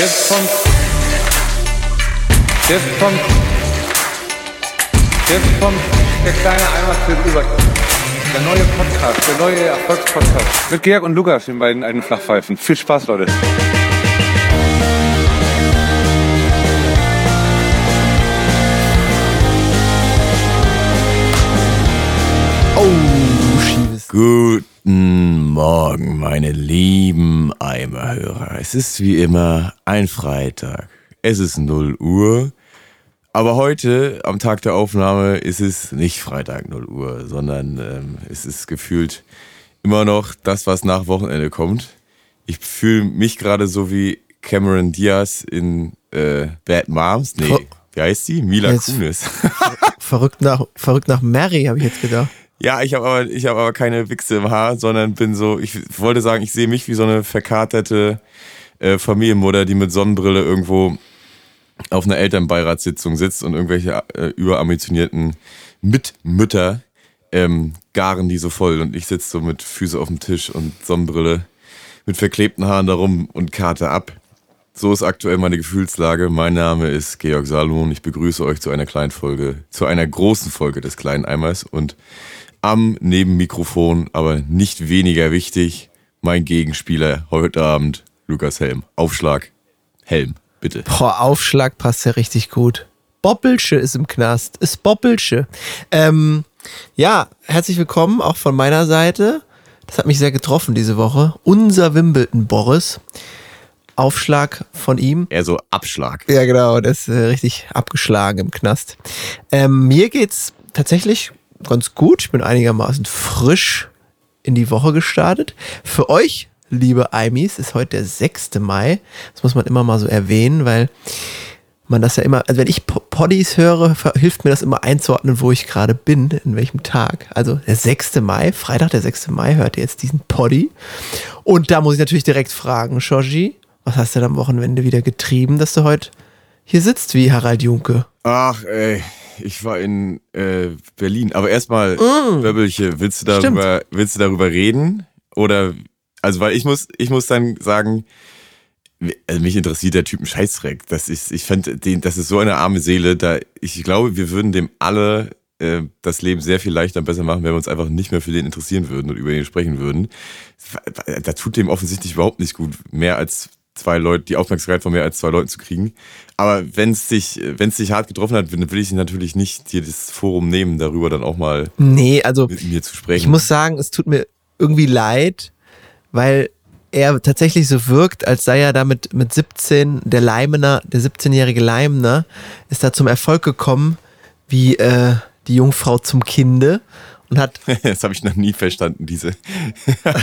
Jetzt kommt. Jetzt kommt. Jetzt kommt der kleine Eimerfilm über. Der neue Podcast, der neue Erfolgspodcast. Mit Georg und Lukas, den beiden alten Flachpfeifen. Viel Spaß, Leute. Guten Morgen, meine lieben Eimerhörer. Es ist wie immer ein Freitag. Es ist 0 Uhr. Aber heute, am Tag der Aufnahme, ist es nicht Freitag 0 Uhr, sondern ähm, es ist gefühlt immer noch das, was nach Wochenende kommt. Ich fühle mich gerade so wie Cameron Diaz in äh, Bad Moms. Nee, wie heißt sie? Mila Kunis. Verrückt nach, verrückt nach Mary, habe ich jetzt gedacht. Ja, ich habe aber, ich habe aber keine Wichse im Haar, sondern bin so, ich wollte sagen, ich sehe mich wie so eine verkaterte äh, Familienmutter, die mit Sonnenbrille irgendwo auf einer Elternbeiratssitzung sitzt und irgendwelche äh, überambitionierten Mitmütter ähm, garen die so voll und ich sitze so mit Füße auf dem Tisch und Sonnenbrille mit verklebten Haaren darum und karte ab. So ist aktuell meine Gefühlslage. Mein Name ist Georg Salomon. Ich begrüße euch zu einer kleinen Folge, zu einer großen Folge des kleinen Eimers und am Nebenmikrofon, aber nicht weniger wichtig, mein Gegenspieler heute Abend, Lukas Helm. Aufschlag, Helm, bitte. Boah, Aufschlag passt ja richtig gut. Boppelsche ist im Knast. Ist Boppelsche. Ähm, ja, herzlich willkommen auch von meiner Seite. Das hat mich sehr getroffen diese Woche. Unser Wimbledon Boris. Aufschlag von ihm. Eher so Abschlag. Ja, genau, der ist äh, richtig abgeschlagen im Knast. Ähm, mir geht's tatsächlich ganz gut. Ich bin einigermaßen frisch in die Woche gestartet. Für euch, liebe Aimis, ist heute der 6. Mai. Das muss man immer mal so erwähnen, weil man das ja immer, also wenn ich Po- Poddies höre, hilft mir das immer einzuordnen, wo ich gerade bin, in welchem Tag. Also der 6. Mai, Freitag der 6. Mai, hört ihr jetzt diesen Poddy. Und da muss ich natürlich direkt fragen, Shoji, was hast du denn am Wochenende wieder getrieben, dass du heute hier sitzt wie Harald Junke? Ach, ey, ich war in äh, Berlin. Aber erstmal, Böbbelche, willst du darüber, willst du darüber reden? Oder, also, weil ich muss, ich muss dann sagen, also mich interessiert der Typ ein Scheißdreck. Das ist, ich fand den, das ist so eine arme Seele, da, ich glaube, wir würden dem alle äh, das Leben sehr viel leichter und besser machen, wenn wir uns einfach nicht mehr für den interessieren würden und über ihn sprechen würden. Da tut dem offensichtlich überhaupt nicht gut, mehr als zwei Leute, die Aufmerksamkeit von mehr als zwei Leuten zu kriegen. Aber wenn es dich, wenn es dich hart getroffen hat, will ich natürlich nicht dir das Forum nehmen, darüber dann auch mal Nee, also mit mir zu sprechen. ich muss sagen, es tut mir irgendwie leid, weil er tatsächlich so wirkt, als sei er da mit, mit 17, der Leimener, der 17-jährige Leimener, ist da zum Erfolg gekommen, wie äh, die Jungfrau zum Kinde und hat das habe ich noch nie verstanden, diese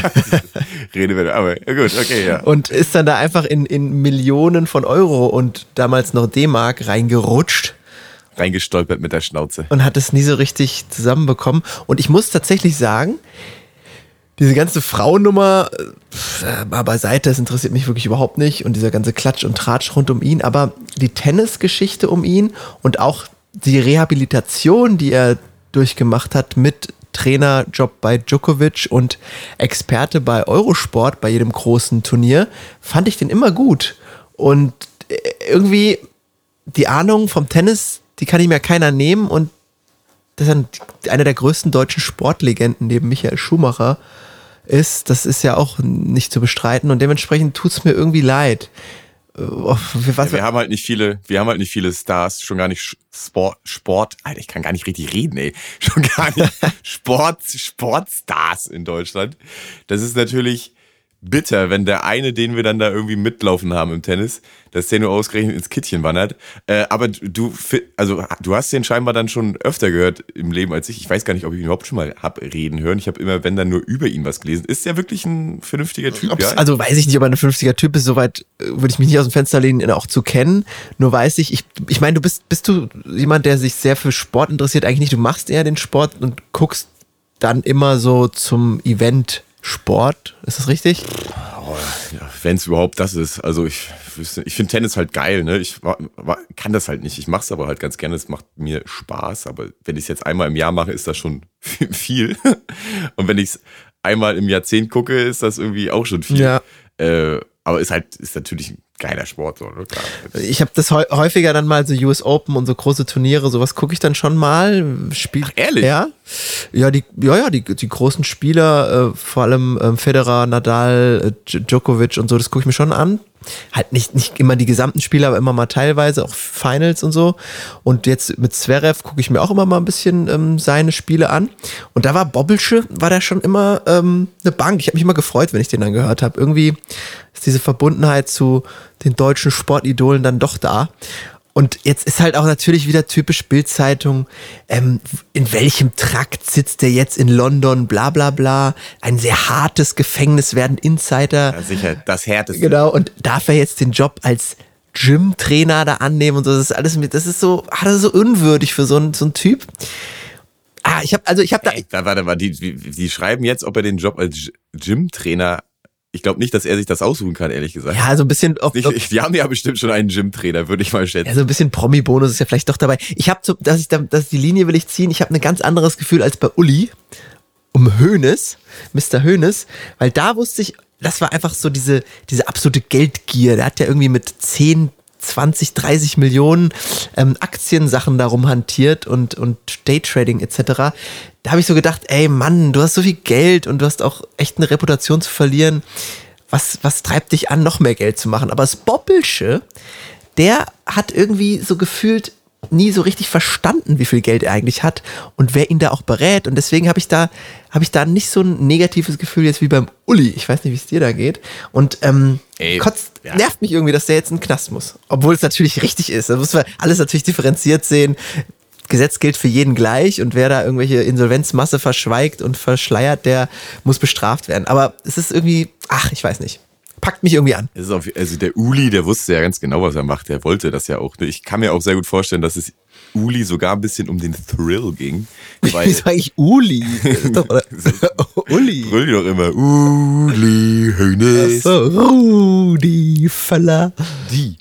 Redewendung. Aber gut, okay, ja. und ist dann da einfach in, in Millionen von Euro und damals noch D-Mark reingerutscht Reingestolpert mit der Schnauze. und hat es nie so richtig zusammenbekommen. Und ich muss tatsächlich sagen, diese ganze Frauennummer, äh, mal beiseite, das interessiert mich wirklich überhaupt nicht. Und dieser ganze Klatsch und Tratsch rund um ihn, aber die Tennisgeschichte um ihn und auch die Rehabilitation, die er durchgemacht hat mit Trainerjob bei Djokovic und Experte bei Eurosport bei jedem großen Turnier, fand ich den immer gut. Und äh, irgendwie die Ahnung vom Tennis, die kann ihm ja keiner nehmen und dass er einer der größten deutschen Sportlegenden neben Michael Schumacher ist, das ist ja auch nicht zu bestreiten und dementsprechend tut es mir irgendwie leid. Äh, Was, Ja, wir haben halt nicht viele, wir haben halt nicht viele Stars, schon gar nicht Sport, Sport, Alter, ich kann gar nicht richtig reden, ey. Schon gar nicht Sport, Sportstars in Deutschland. Das ist natürlich bitter, wenn der eine, den wir dann da irgendwie mitlaufen haben im Tennis, dass der nur ausgerechnet ins Kittchen wandert. Äh, aber du, also du hast den scheinbar dann schon öfter gehört im Leben als ich. Ich weiß gar nicht, ob ich ihn überhaupt schon mal hab reden hören. Ich habe immer, wenn dann nur über ihn was gelesen. Ist der wirklich ein vernünftiger Typ? ob's- also weiß ich nicht, ob er ein 50er Typ ist, soweit äh, würde ich mich nicht aus dem Fenster lehnen, ihn auch zu kennen. Nur weiß ich, ich, ich meine, du bist, bist du jemand, der sich sehr für Sport interessiert? Eigentlich nicht, du machst eher den Sport und guckst dann immer so zum Event Sport. Ist das richtig? Ja, wenn es überhaupt das ist. Also ich, ich finde Tennis halt geil, ne? Ich wa- wa- kann das halt nicht. Ich mache es aber halt ganz gerne. Es macht mir Spaß. Aber wenn ich es jetzt einmal im Jahr mache, ist das schon viel. Und wenn ich es einmal im Jahrzehnt gucke, ist das irgendwie auch schon viel. Ja. Äh, aber ist halt, ist natürlich ein geiler Sport. So, ne? Klar. Ich habe das häu- häufiger dann mal so US Open und so große Turniere, sowas gucke ich dann schon mal. Spiel, Ach, ehrlich? Ja. Ja, die, ja, ja, die, die großen Spieler, äh, vor allem ähm, Federer, Nadal, äh, Dj- Djokovic und so, das gucke ich mir schon an. Halt nicht, nicht immer die gesamten Spiele, aber immer mal teilweise, auch Finals und so. Und jetzt mit Zverev gucke ich mir auch immer mal ein bisschen ähm, seine Spiele an. Und da war Bobbelsche, war der schon immer ähm, eine Bank. Ich habe mich immer gefreut, wenn ich den dann gehört habe. Irgendwie ist diese Verbundenheit zu den deutschen Sportidolen dann doch da. Und jetzt ist halt auch natürlich wieder typisch Bildzeitung, ähm, in welchem Trakt sitzt der jetzt in London, bla bla bla. Ein sehr hartes Gefängnis werden Insider. Ja, sicher, das härteste. Genau, und darf er jetzt den Job als Gym-Trainer da annehmen und so, das ist alles mit, das ist so, ah, das ist so unwürdig für so einen so einen Typ. Ah, ich habe also ich habe da Ey, da, warte mal, die, die, die schreiben jetzt, ob er den Job als Gym-Trainer. Ich glaube nicht, dass er sich das aussuchen kann, ehrlich gesagt. ja so ein bisschen ob, Nicht, die haben ja bestimmt schon einen Gym-Trainer, würde ich mal schätzen. Ja, so ein bisschen Promi-Bonus ist ja vielleicht doch dabei. Ich habe, so, dass ich, da, dass die Linie will ich ziehen. Ich habe ein ganz anderes Gefühl als bei Uli um Hönes, Mr. Hönes, weil da wusste ich, das war einfach so diese, diese absolute Geldgier. Der hat ja irgendwie mit 10, 20, 30 Millionen ähm, Aktiensachen darum hantiert und, und Daytrading etc. Da habe ich so gedacht, ey Mann, du hast so viel Geld und du hast auch echt eine Reputation zu verlieren. Was, was treibt dich an, noch mehr Geld zu machen? Aber das Boppelsche, der hat irgendwie so gefühlt nie so richtig verstanden, wie viel Geld er eigentlich hat und wer ihn da auch berät. Und deswegen habe ich da, habe ich da nicht so ein negatives Gefühl jetzt wie beim Uli. Ich weiß nicht, wie es dir da geht. Und ähm, Ey, kotzt, ja. nervt mich irgendwie, dass der jetzt in den Knast muss. Obwohl es natürlich richtig ist. Da muss man alles natürlich differenziert sehen. Gesetz gilt für jeden gleich und wer da irgendwelche Insolvenzmasse verschweigt und verschleiert, der muss bestraft werden. Aber es ist irgendwie, ach, ich weiß nicht. Packt mich irgendwie an. Es ist auf, also der Uli, der wusste ja ganz genau, was er macht. Der wollte das ja auch. Ich kann mir auch sehr gut vorstellen, dass es Uli sogar ein bisschen um den Thrill ging. Weil Wie sage ich Uli? Uli. brüll die doch immer. Uli Hönes. So, Rudi Völler. Die.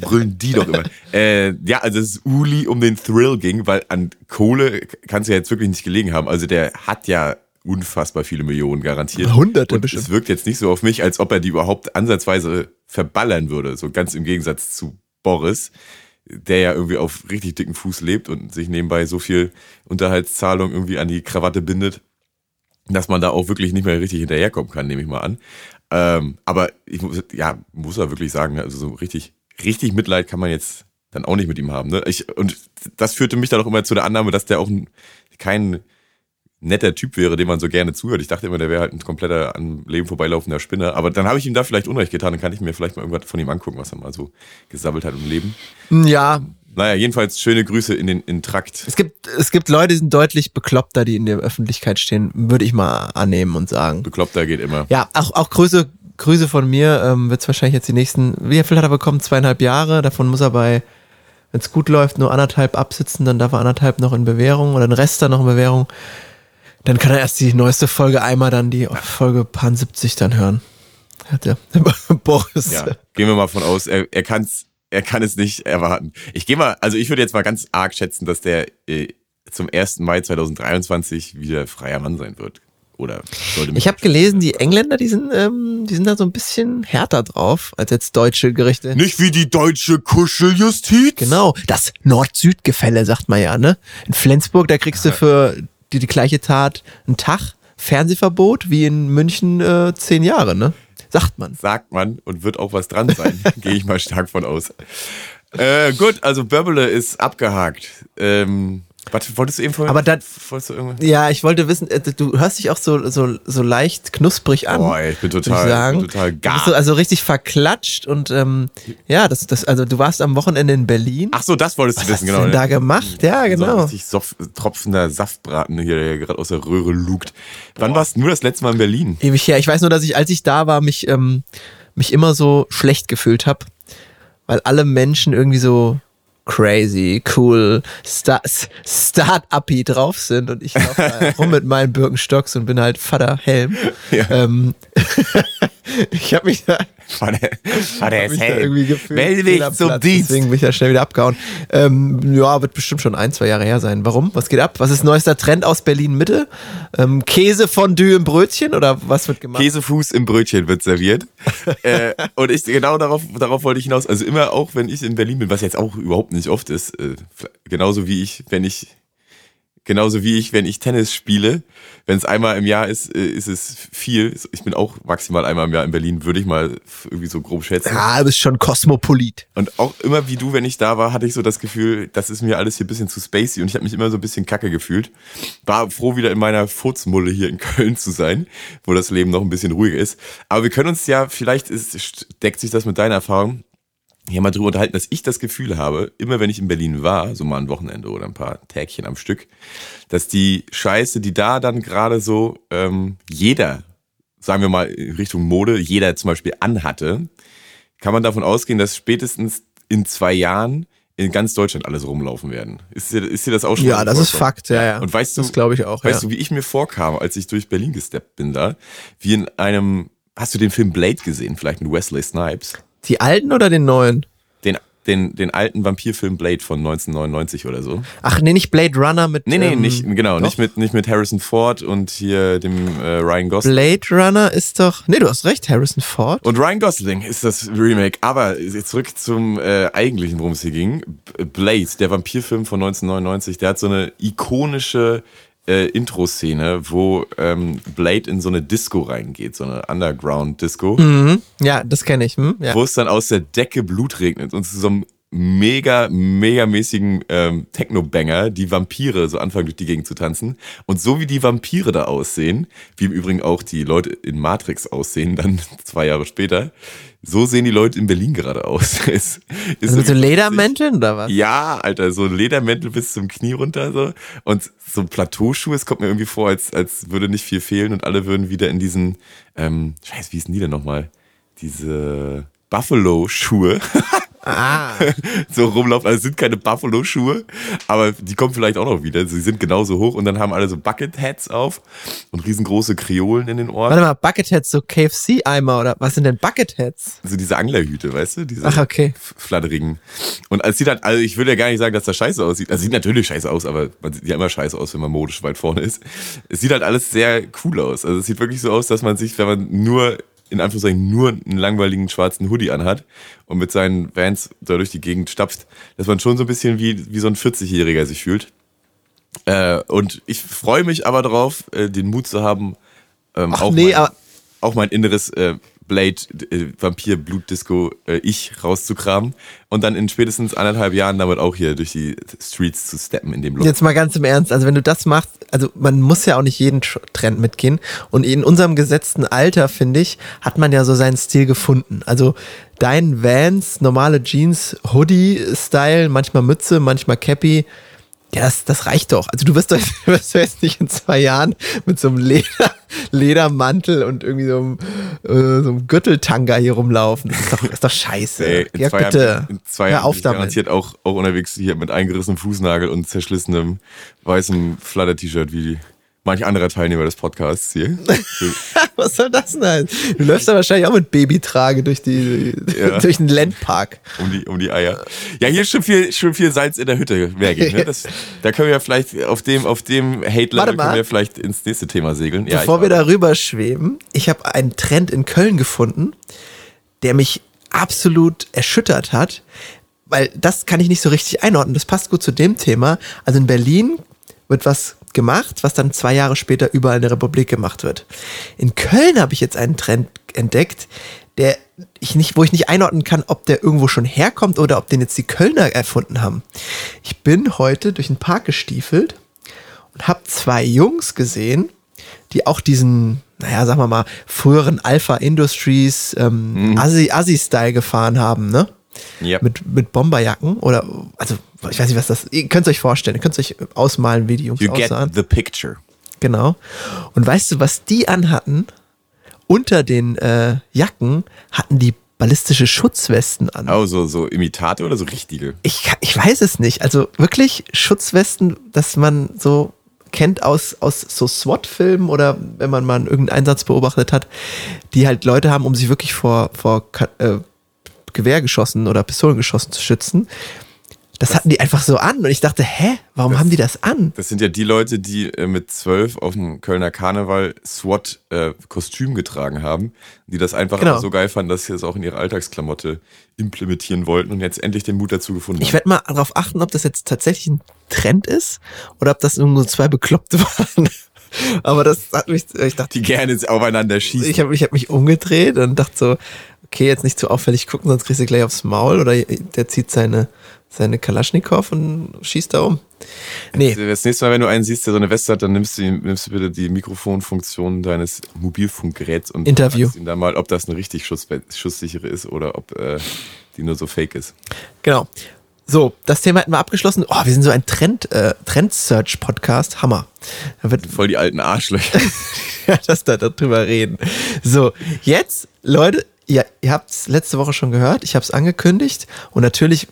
Brüllen die doch immer. Äh, ja, also es ist Uli um den Thrill ging, weil an Kohle kann es ja jetzt wirklich nicht gelegen haben. Also der hat ja unfassbar viele Millionen garantiert. Hunderte Und bestimmt. es wirkt jetzt nicht so auf mich, als ob er die überhaupt ansatzweise verballern würde. So ganz im Gegensatz zu Boris, der ja irgendwie auf richtig dicken Fuß lebt und sich nebenbei so viel Unterhaltszahlung irgendwie an die Krawatte bindet, dass man da auch wirklich nicht mehr richtig hinterherkommen kann, nehme ich mal an. Ähm, aber ich muss, ja, muss er wirklich sagen, also so richtig, richtig Mitleid kann man jetzt dann auch nicht mit ihm haben. Ne? Ich, und das führte mich dann auch immer zu der Annahme, dass der auch ein, kein netter Typ wäre, dem man so gerne zuhört. Ich dachte immer, der wäre halt ein kompletter am Leben vorbeilaufender Spinner. Aber dann habe ich ihm da vielleicht Unrecht getan. Dann kann ich mir vielleicht mal irgendwas von ihm angucken, was er mal so gesammelt hat im Leben. Ja, Naja, jedenfalls schöne Grüße in den in Trakt. es gibt, es gibt Leute, die sind deutlich bekloppter, die in der Öffentlichkeit stehen, würde ich mal annehmen und sagen. Bekloppter geht immer. Ja, auch, auch Grüße, Grüße von mir, ähm, wird es wahrscheinlich jetzt die nächsten, wie viel hat er bekommen? Zweieinhalb Jahre, davon muss er bei, wenn es gut läuft, nur anderthalb absitzen, dann darf er anderthalb noch in Bewährung oder den Rest dann noch in Bewährung. Dann kann er erst die neueste Folge einmal dann die Folge Pan 70 dann hören. Hat der Boris. Ja, gehen wir mal von aus, er, er kann's, er kann es nicht erwarten. Ich gehe mal, also ich würde jetzt mal ganz arg schätzen, dass der äh, zum 1. Mai 2023 wieder freier Mann sein wird. Oder sollte Ich habe gelesen, die Engländer, die sind, ähm, die sind da so ein bisschen härter drauf als jetzt deutsche Gerichte. Nicht wie die deutsche Kuscheljustiz. Genau, das Nord-Süd-Gefälle, sagt man ja, ne? In Flensburg, da kriegst du für die, die gleiche Tat einen Tag Fernsehverbot, wie in München äh, zehn Jahre, ne? Sagt man. Sagt man und wird auch was dran sein. Gehe ich mal stark von aus. Äh, gut, also Börbele ist abgehakt. Ähm, was wolltest du eben vorhin? Aber dann- wolltest du? Ja, ich wollte wissen, äh, du hörst dich auch so, so, so leicht knusprig an. Boah, ey, ich bin total, ich sagen. bin total Du gar. bist so, also richtig verklatscht und ähm, ja, das, das, also du warst am Wochenende in Berlin. Ach so, das wolltest du Was wissen, hast du genau. denn ne? da gemacht? Ja, So genau. richtig sof tropfender Saftbraten hier, der gerade aus der Röhre lugt. Wann warst du nur das letzte Mal in Berlin? Ewig her. Ich weiß nur, dass ich, als ich da war, mich, ähm, mich immer so schlecht gefühlt habe, weil alle Menschen irgendwie so crazy, cool, Star Start-uppy drauf sind und ich laufe rum mit meinen Birkenstocks und bin halt Vater Helm. Ja. Ähm, ich habe mich da, Vater, Vater Hab ist mich da hell. irgendwie gefühlt. Am zum Dienst. Deswegen bin ich ja schnell wieder abgehauen. Ähm, ja, wird bestimmt schon ein, zwei Jahre her sein. Warum? Was geht ab? Was ist neuester Trend aus Berlin Mitte? Ähm, Käsefondue im Brötchen oder was wird gemacht? Käsefuß im Brötchen wird serviert. äh, und ich genau darauf, darauf wollte ich hinaus. Also immer auch, wenn ich in Berlin bin, was jetzt auch überhaupt nicht oft ist, äh, genauso wie ich, wenn ich genauso wie ich, wenn ich Tennis spiele, wenn es einmal im Jahr ist, äh, ist es viel. Ich bin auch maximal einmal im Jahr in Berlin, würde ich mal irgendwie so grob schätzen. Ja, du bist schon Kosmopolit. Und auch immer wie du, wenn ich da war, hatte ich so das Gefühl, das ist mir alles hier ein bisschen zu spacey und ich habe mich immer so ein bisschen kacke gefühlt. War froh, wieder in meiner Furzmulle hier in Köln zu sein, wo das Leben noch ein bisschen ruhiger ist. Aber wir können uns ja, vielleicht ist, deckt sich das mit deiner Erfahrung, hier mal drüber unterhalten, dass ich das Gefühl habe, immer wenn ich in Berlin war, so mal ein Wochenende oder ein paar Tägchen am Stück, dass die Scheiße, die da dann gerade so ähm, jeder, sagen wir mal in Richtung Mode, jeder zum Beispiel anhatte, kann man davon ausgehen, dass spätestens in zwei Jahren in ganz Deutschland alles rumlaufen werden. Ist dir, ist dir das auch schon Ja, das ist? Fakt, ja, ja. Und weißt du, Das glaube ich auch, Weißt ja. du, wie ich mir vorkam, als ich durch Berlin gesteppt bin da? Wie in einem, hast du den Film Blade gesehen? Vielleicht mit Wesley Snipes? Die alten oder den neuen? Den, den, den alten Vampirfilm Blade von 1999 oder so. Ach nee, nicht Blade Runner mit. Nee, nee, ähm, nicht, genau, doch? nicht mit, nicht mit Harrison Ford und hier dem äh, Ryan Gosling. Blade Runner ist doch. Nee, du hast recht, Harrison Ford. Und Ryan Gosling ist das Remake. Aber zurück zum äh, eigentlichen, worum es hier ging. Blade, der Vampirfilm von 1999, der hat so eine ikonische äh, Intro-Szene, wo ähm, Blade in so eine Disco reingeht, so eine Underground-Disco, Ja, das kenne ich. Hm? Ja. wo es dann aus der Decke Blut regnet und zu so einem mega, mega mäßigen ähm, Techno-Banger die Vampire so anfangen durch die Gegend zu tanzen. Und so wie die Vampire da aussehen, wie im Übrigen auch die Leute in Matrix aussehen, dann zwei Jahre später, so sehen die Leute in Berlin gerade aus. Es ist Also mit so Ledermänteln oder was? ja, Alter, so Ledermäntel bis zum Knie runter so und so Plateauschuhe, es kommt mir irgendwie vor, als, als würde nicht viel fehlen und alle würden wieder in diesen, ähm, scheiße, wie hießen die denn nochmal? Diese Buffalo-Schuhe Ah. so rumlaufen. Also es sind keine Buffalo-Schuhe, aber die kommen vielleicht auch noch wieder. Sie sind genauso hoch und dann haben alle so Bucket-Hats auf und riesengroße Kreolen in den Ohren. Warte mal, Bucketheads, so KFC-Eimer oder was sind denn Bucketheads? So diese Anglerhüte, weißt du? Diese Ach, okay. flatterigen. Und es sieht halt, also ich will ja gar nicht sagen, dass das scheiße aussieht. Also sieht natürlich scheiße aus, aber man sieht ja immer scheiße aus, wenn man modisch weit vorne ist. Es sieht halt alles sehr cool aus. Also es sieht wirklich so aus, dass man sich, wenn man nur, in Anführungszeichen, nur einen langweiligen schwarzen Hoodie anhat und mit seinen Vans da durch die Gegend stapft, dass man schon so ein bisschen wie, wie so ein 40-Jähriger sich fühlt. Äh, und ich freue mich aber drauf, äh, den Mut zu haben, ähm, Ach auch, nee, mein, auch mein inneres äh, Blade, äh, Vampir, Blutdisco, äh, ich rauszukramen und dann in spätestens anderthalb Jahren damit auch hier durch die Streets zu steppen in dem Look. Jetzt mal ganz im Ernst, also wenn du das machst, also man muss ja auch nicht jeden Tr- Trend mitgehen und in unserem gesetzten Alter, finde ich, hat man ja so seinen Stil gefunden. Also dein Vans, normale Jeans, Hoodie-Style, manchmal Mütze, manchmal Cappy, ja, das, das reicht doch. Also du wirst doch du wirst doch jetzt nicht in zwei Jahren mit so einem Leder, Ledermantel und irgendwie so einem, äh, so einem Gürteltanga hier rumlaufen. Das ist doch, ist doch scheiße. Ey, in, ja, zwei bitte. Jahren, in zwei Hör Jahren auf bin ich damit. garantiert auch, auch unterwegs hier mit eingerissenem Fußnagel und zerschlissenem weißem Flatter-T-Shirt wie manch anderer Teilnehmer des Podcasts hier. Was soll das denn? heißen? Du läufst da wahrscheinlich auch mit Babytrage durch, die, Ja. durch den Landpark. um die, um die Eier. Ja, hier ist schon viel, schon viel Salz in der Hütte, Mergi. Ne? Das, da können wir ja vielleicht auf dem, auf dem Hate-Level können wir vielleicht ins nächste Thema segeln. Ja, Bevor wir warte. darüber schweben, ich habe einen Trend in Köln gefunden, der mich absolut erschüttert hat, weil das kann ich nicht so richtig einordnen. Das passt gut zu dem Thema. Also in Berlin wird was gemacht, was dann zwei Jahre später überall in der Republik gemacht wird. In Köln habe ich jetzt einen Trend entdeckt, der ich nicht, wo ich nicht einordnen kann, ob der irgendwo schon herkommt oder ob den jetzt die Kölner erfunden haben. Ich bin heute durch den Park gestiefelt und habe zwei Jungs gesehen, die auch diesen, naja, sagen wir mal, früheren Alpha Industries ähm, Assi- Assi-Style gefahren haben, ne? Ja. Mit, mit Bomberjacken oder, also, ich weiß nicht, was das, ihr könnt es euch vorstellen, ihr könnt es euch ausmalen, wie die Jungs You get aussahen. the picture. Genau. Und weißt du, was die anhatten? Unter den äh, Jacken hatten die ballistische Schutzwesten an. Oh, so, so Imitate oder so richtige? Ich, ich weiß es nicht. Also wirklich Schutzwesten, dass man so kennt aus, aus so SWAT-Filmen oder wenn man mal irgendeinen Einsatz beobachtet hat, die halt Leute haben, um sich wirklich vor, vor äh, Gewehrgeschossen oder Pistolengeschossen zu schützen. Das hatten die einfach so an und ich dachte, hä, warum haben die das an? Das sind ja die Leute, die äh, mit zwölf auf dem Kölner Karneval SWAT-Kostüm getragen haben, die das einfach Genau. so geil fanden, dass sie das auch in ihre Alltagsklamotte implementieren wollten und jetzt endlich den Mut dazu gefunden Ich haben. werde mal darauf achten, ob das jetzt tatsächlich ein Trend ist oder ob das nur zwei Bekloppte waren. Aber das hat mich, ich dachte, Die gerne aufeinander schießen. ich habe ich hab mich umgedreht und dachte so, okay, jetzt nicht zu auffällig gucken, sonst kriegst du gleich aufs Maul oder der zieht seine, seine Kalaschnikow und schießt da um. Nee, Das nächste Mal, wenn du einen siehst, der so eine Weste hat, dann nimmst du, nimmst du bitte die Mikrofonfunktion deines Mobilfunkgeräts und Interview. fragst ihn da mal, ob das eine richtig schuss, schusssichere ist oder ob äh, die nur so fake ist. genau. So, das Thema hätten wir abgeschlossen. Oh, wir sind so ein Trend, äh, Trend-Search-Podcast. Hammer. Da wird Voll die alten Arschlöcher. ja, dass da darüber reden. So, jetzt, Leute, ihr, ihr habt es letzte Woche schon gehört, ich habe es angekündigt und natürlich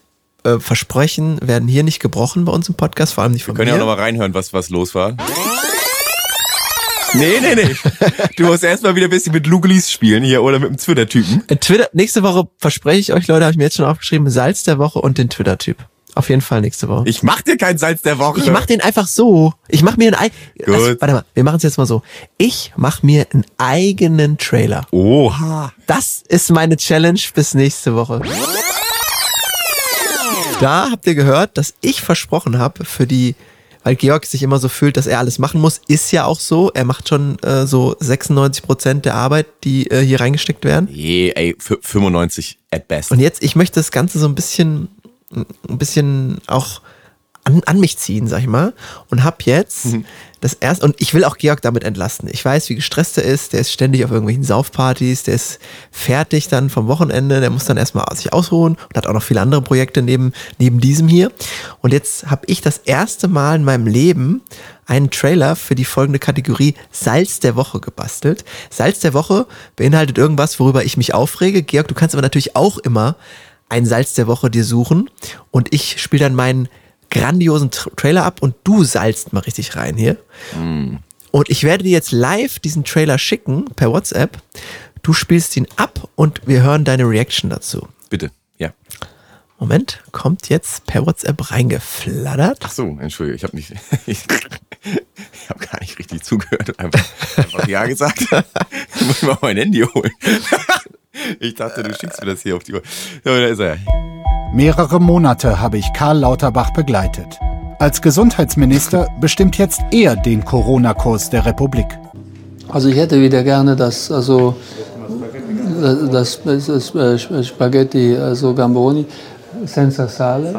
äh, Versprechen werden hier nicht gebrochen bei uns im Podcast, vor allem nicht von Wir können ja mir. auch nochmal reinhören, was, was los war. Nee, nee, nee. Du musst erstmal wieder ein bisschen mit Lugelis spielen hier oder mit dem Twitter-Typen. Äh, Twitter, nächste Woche verspreche ich euch, Leute, habe ich mir jetzt schon aufgeschrieben, Salz der Woche und den Twitter-Typ. Auf jeden Fall nächste Woche. Ich mach dir kein Salz der Woche. Ich mach den einfach so. Ich mach mir einen Ei. Gut. Also, warte mal, wir machen es jetzt mal so. Ich mach mir einen eigenen Trailer. Oha. Das ist meine Challenge bis nächste Woche. Da habt ihr gehört, dass ich versprochen habe für die, weil Georg sich immer so fühlt, dass er alles machen muss, ist ja auch so. Er macht schon äh, so 96 Prozent der Arbeit, die äh, hier reingesteckt werden. Je, ey, f- 95 at best. Und jetzt, ich möchte das Ganze so ein bisschen, ein bisschen auch an, an mich ziehen, sag ich mal. Und hab jetzt das erste, und ich will auch Georg damit entlasten. Ich weiß, wie gestresst er ist. Der ist ständig auf irgendwelchen Saufpartys. Der ist fertig dann vom Wochenende. Der muss dann erstmal sich ausruhen und hat auch noch viele andere Projekte neben, neben diesem hier. Und jetzt habe ich das erste Mal in meinem Leben einen Trailer für die folgende Kategorie Salz der Woche gebastelt. Salz der Woche beinhaltet irgendwas, worüber ich mich aufrege. Georg, du kannst aber natürlich auch immer ein Salz der Woche dir suchen und ich spiele dann meinen grandiosen Tra Trailer ab und du salzt mal richtig rein hier. Und ich werde dir jetzt live diesen Trailer schicken per WhatsApp. Du spielst ihn ab und wir hören deine Reaction dazu. Bitte, ja. Moment, kommt jetzt per WhatsApp reingeflattert. Ach so, entschuldige, ich habe nicht, ich, ich habe gar nicht richtig zugehört und einfach, einfach ja gesagt. Ich muss mal mein Handy holen. Ich dachte, du schickst mir das hier auf die Uhr. So, da ist er. Mehrere Monate habe ich Karl Lauterbach begleitet. Als Gesundheitsminister bestimmt jetzt er den Corona-Kurs der Republik. Also ich hätte wieder gerne das, also das, das, das äh, Spaghetti, also Gamboni, senza sale,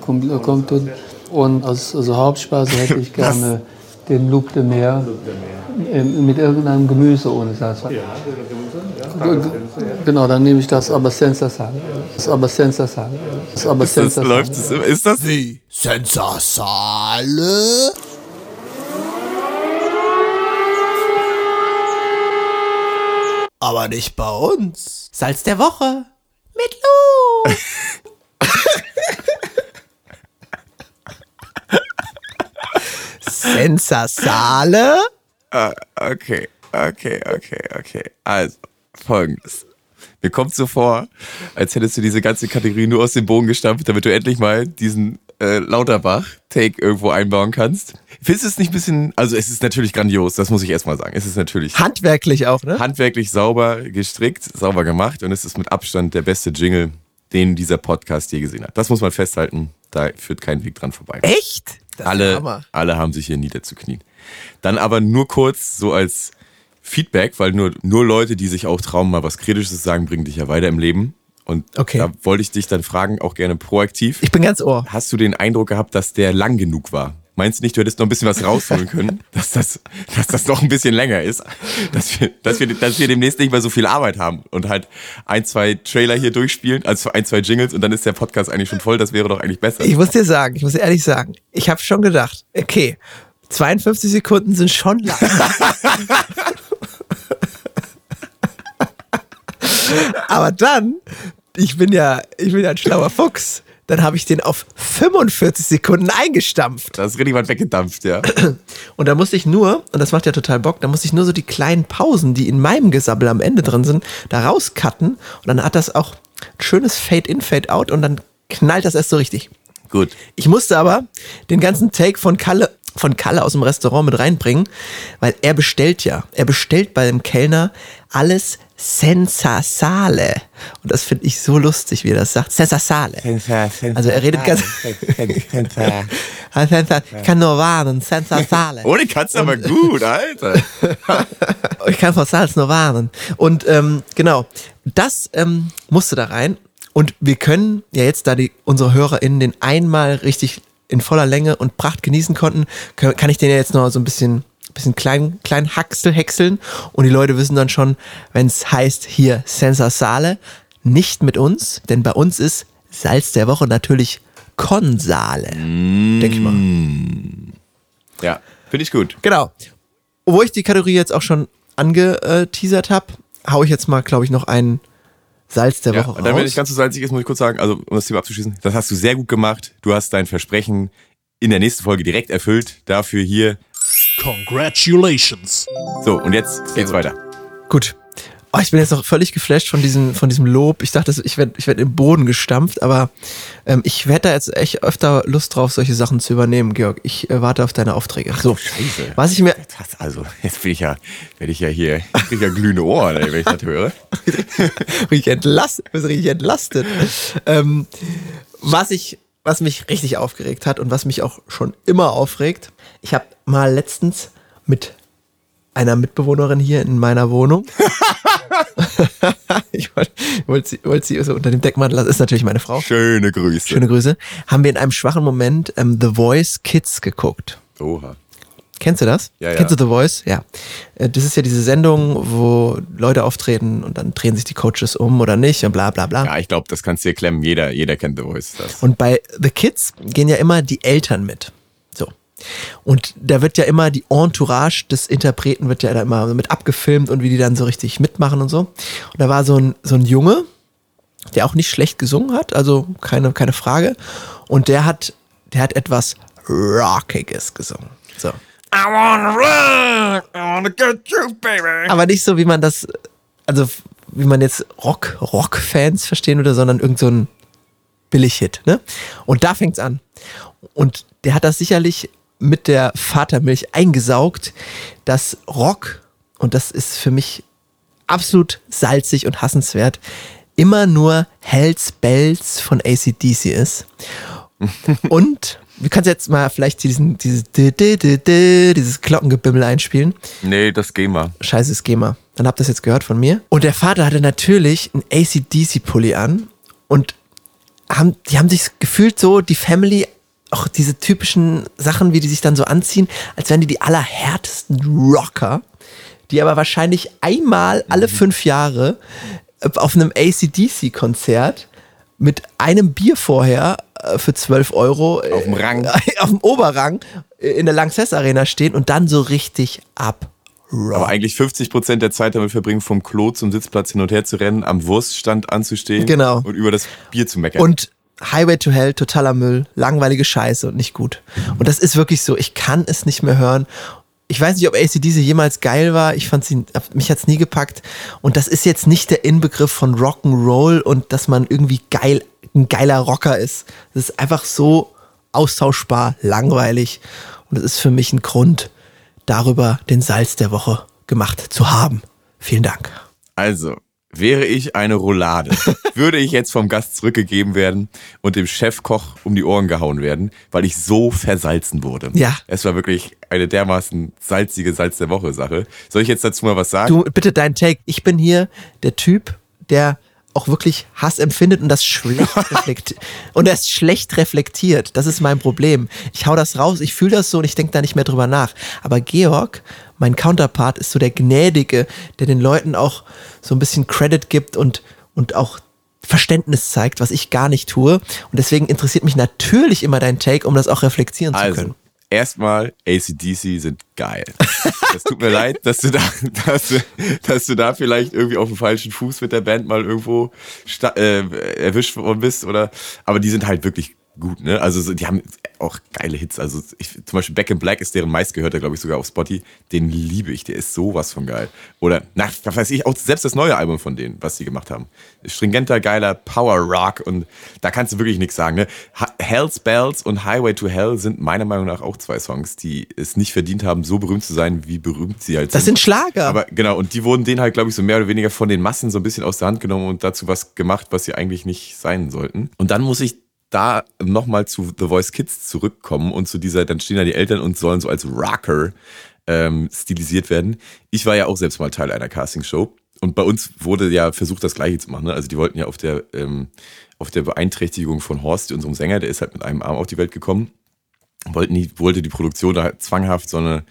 kommt, kommt dort. Und als also Hauptspeise hätte ich gerne den Loup de Mer äh, mit irgendeinem Gemüse ohne Salz. Genau, dann nehme ich das aber senza sale. Das aber senza sale. Das aber Ist das, senza läuft das, ist das? Senza Sale? Aber nicht bei uns. Salz der Woche mit Lu. Senza Sale. Ah, okay, okay, okay, okay. Also, folgendes. Mir kommt so vor, als hättest du diese ganze Kategorie nur aus dem Bogen gestampft, damit du endlich mal diesen äh, Lauterbach-Take irgendwo einbauen kannst. Findest du es nicht ein bisschen, also es ist natürlich grandios, das muss ich erstmal sagen. Es ist natürlich Handwerklich auch, ne? handwerklich sauber gestrickt, sauber gemacht und es ist mit Abstand der beste Jingle, den dieser Podcast je gesehen hat. Das muss man festhalten, da führt kein Weg dran vorbei. Echt? Das alle, alle haben sich hier niederzuknien. Dann aber nur kurz so als Feedback, weil nur, nur Leute, die sich auch trauen, mal was Kritisches zu sagen, bringen dich ja weiter im Leben. Und Okay. da wollte ich dich dann fragen, auch gerne proaktiv. Ich bin ganz ohr. Hast du den Eindruck gehabt, dass der lang genug war? Meinst du nicht, du hättest noch ein bisschen was rausholen können, dass das, dass das noch ein bisschen länger ist? Dass wir, dass wir, dass wir demnächst nicht mehr so viel Arbeit haben und halt ein, zwei Trailer hier durchspielen, also ein, zwei Jingles und dann ist der Podcast eigentlich schon voll. Das wäre doch eigentlich besser. Ich muss dir sagen, ich muss ehrlich sagen, ich habe schon gedacht, okay, 52 Sekunden sind schon lang. Aber dann, ich bin ja, ich bin ja ein schlauer Fuchs. dann habe ich den auf 45 Sekunden eingestampft. Da ist richtig was weggedampft, ja. Und da musste ich nur, und das macht ja total Bock, da musste ich nur so die kleinen Pausen, die in meinem Gesabbel am Ende drin sind, da rauscutten. Und dann hat das auch ein schönes Fade-in, Fade-out und dann knallt das erst so richtig. Gut. Ich musste aber den ganzen Take von Kalle, von Kalle aus dem Restaurant mit reinbringen, weil er bestellt ja. Er bestellt bei dem Kellner alles Sensasale. Und das finde ich so lustig, wie er das sagt. Sensasale. Also er redet ganz. Ich kann nur warnen, Sensasale. Oh, die kannst du aber gut, Alter. Ich kann vor Salz nur warnen. Und ähm, genau, das ähm, musste da rein. Und wir können ja jetzt, da die unsere HörerInnen den einmal richtig in voller Länge und Pracht genießen konnten, kann ich den ja jetzt noch so ein bisschen, bisschen klein, klein Haxel häckseln. Und die Leute wissen dann schon, wenn es heißt hier Sensasale, nicht mit uns, denn bei uns ist Salz der Woche natürlich Konsale. Denke ich mal. Ja, finde ich gut. Genau. Obwohl ich die Kategorie jetzt auch schon angeteasert habe, hau ich jetzt mal, glaube ich, noch einen Salz der Ja, Woche und dann, wenn raus. ich ganz so salzig ist, muss ich kurz sagen, also um das Thema abzuschließen, das hast du sehr gut gemacht. Du hast dein Versprechen in der nächsten Folge direkt erfüllt. Dafür hier. Congratulations. So, und jetzt geht's gut. weiter. Gut. Oh, ich bin jetzt noch völlig geflasht von diesem, von diesem Lob. Ich dachte, ich werde ich werd im Boden gestampft, aber ähm, ich werde da jetzt echt öfter Lust drauf, solche Sachen zu übernehmen, Georg. Ich äh, warte auf deine Aufträge. so, Scheiße. was ich mir, Das, also, jetzt bin ich ja, werde ich ja hier, ich krieg ja glühende Ohren, wenn ich das höre. richtig entlastet, bin richtig entlastet. ähm, was ich, was mich richtig aufgeregt hat und was mich auch schon immer aufregt, ich habe mal letztens mit einer Mitbewohnerin hier in meiner Wohnung. ich wollte wollt sie, wollt sie so unter dem Deckmantel, das ist natürlich meine Frau. Schöne Grüße. Schöne Grüße. Haben wir in einem schwachen Moment ähm, The Voice Kids geguckt. Oha. Kennst du das? Ja, ja. Kennst du The Voice? Ja. Äh, Das ist ja diese Sendung, wo Leute auftreten und dann drehen sich die Coaches um oder nicht und bla bla bla. Ja, ich glaube, das kannst du dir klemmen. Jeder, jeder kennt The Voice. Das. Und bei The Kids gehen ja immer die Eltern mit. Und da wird ja immer die Entourage des Interpreten wird ja da immer mit abgefilmt und wie die dann so richtig mitmachen und so. Und da war so ein, so ein Junge, der auch nicht schlecht gesungen hat, also keine, keine Frage. Und der hat, der hat etwas Rockiges gesungen. So. I wanna rock, I wanna get you, baby. Aber nicht so, wie man das, also wie man jetzt Rock, Rock-Fans verstehen würde, sondern irgend so ein Billig-Hit, ne? Und da fängt's an. Und der hat das sicherlich mit der Vatermilch eingesaugt, dass Rock, und das ist für mich absolut salzig und hassenswert, immer nur Hells Bells von ACDC ist. und du kannst jetzt mal vielleicht diesen, dieses, dieses Glockengebimmel einspielen. Nee, das wir. Scheiße Schema. Dann habt ihr das jetzt gehört von mir. Und der Vater hatte natürlich einen ACDC-Pulli an und haben, die haben sich gefühlt so, die Family, auch diese typischen Sachen, wie die sich dann so anziehen, als wären die die allerhärtesten Rocker, die aber wahrscheinlich einmal alle fünf Jahre äh, auf einem ACDC-Konzert mit einem Bier vorher äh, für 12 Euro äh, Auf dem Rang. auf dem Oberrang in der Lanxess Arena stehen und dann so richtig ab. Aber eigentlich 50 Prozent der Zeit damit verbringen, vom Klo zum Sitzplatz hin und her zu rennen, am Wurststand anzustehen Genau. und über das Bier zu meckern. Und Highway to Hell, totaler Müll, langweilige Scheiße und nicht gut. Und das ist wirklich so, ich kann es nicht mehr hören. Ich weiß nicht, ob ACDC jemals geil war. Ich fand sie, mich hat's nie gepackt. Und das ist jetzt nicht der Inbegriff von Rock'n'Roll und dass man irgendwie geil, ein geiler Rocker ist. Das ist einfach so austauschbar, langweilig. Und das ist für mich ein Grund, darüber den Salz der Woche gemacht zu haben. Vielen Dank. Also, wäre ich eine Roulade, würde ich jetzt vom Gast zurückgegeben werden und dem Chefkoch um die Ohren gehauen werden, weil ich so versalzen wurde. Ja. Es war wirklich eine dermaßen salzige Salz der Woche Sache. Soll ich jetzt dazu mal was sagen? Du, bitte dein Take. Ich bin hier der Typ, der auch wirklich Hass empfindet und das schlecht reflektiert. und das schlecht reflektiert. Das ist mein Problem. Ich hau das raus, ich fühle das so und ich denke da nicht mehr drüber nach. Aber Georg, mein Counterpart, ist so der Gnädige, der den Leuten auch so ein bisschen Credit gibt und, und auch Verständnis zeigt, was ich gar nicht tue. Und deswegen interessiert mich natürlich immer dein Take, um das auch reflektieren zu Also, können. Erstmal ACDC sind geil. Das tut mir leid, dass du da, dass dass du da vielleicht irgendwie auf dem falschen Fuß mit der Band mal irgendwo äh, erwischt worden bist oder, aber die sind halt wirklich gut, ne? Also die haben auch geile Hits. Also ich, zum Beispiel Back in Black ist deren meistgehörter, glaube ich, sogar auf Spotty. Den liebe ich, der ist sowas von geil. Oder, na, was weiß ich, auch selbst das neue Album von denen, was sie gemacht haben. Stringenter, geiler Power Rock und da kannst du wirklich nichts sagen. Ne? Hell's Bells und Highway to Hell sind meiner Meinung nach auch zwei Songs, die es nicht verdient haben, so berühmt zu sein, wie berühmt sie halt sind. Das sind Schlager. Aber genau, und die wurden denen halt, glaube ich, so mehr oder weniger von den Massen so ein bisschen aus der Hand genommen und dazu was gemacht, was sie eigentlich nicht sein sollten. Und dann muss ich da nochmal zu The Voice Kids zurückkommen und zu dieser, dann stehen da die Eltern und sollen so als Rocker ähm, stilisiert werden. Ich war ja auch selbst mal Teil einer Castingshow und bei uns wurde ja versucht, das Gleiche zu machen. Ne? Also die wollten ja auf der, ähm, auf der Beeinträchtigung von Horst, unserem Sänger, der ist halt mit einem Arm auf die Welt gekommen, wollten die, wollte die Produktion da zwanghaft so eine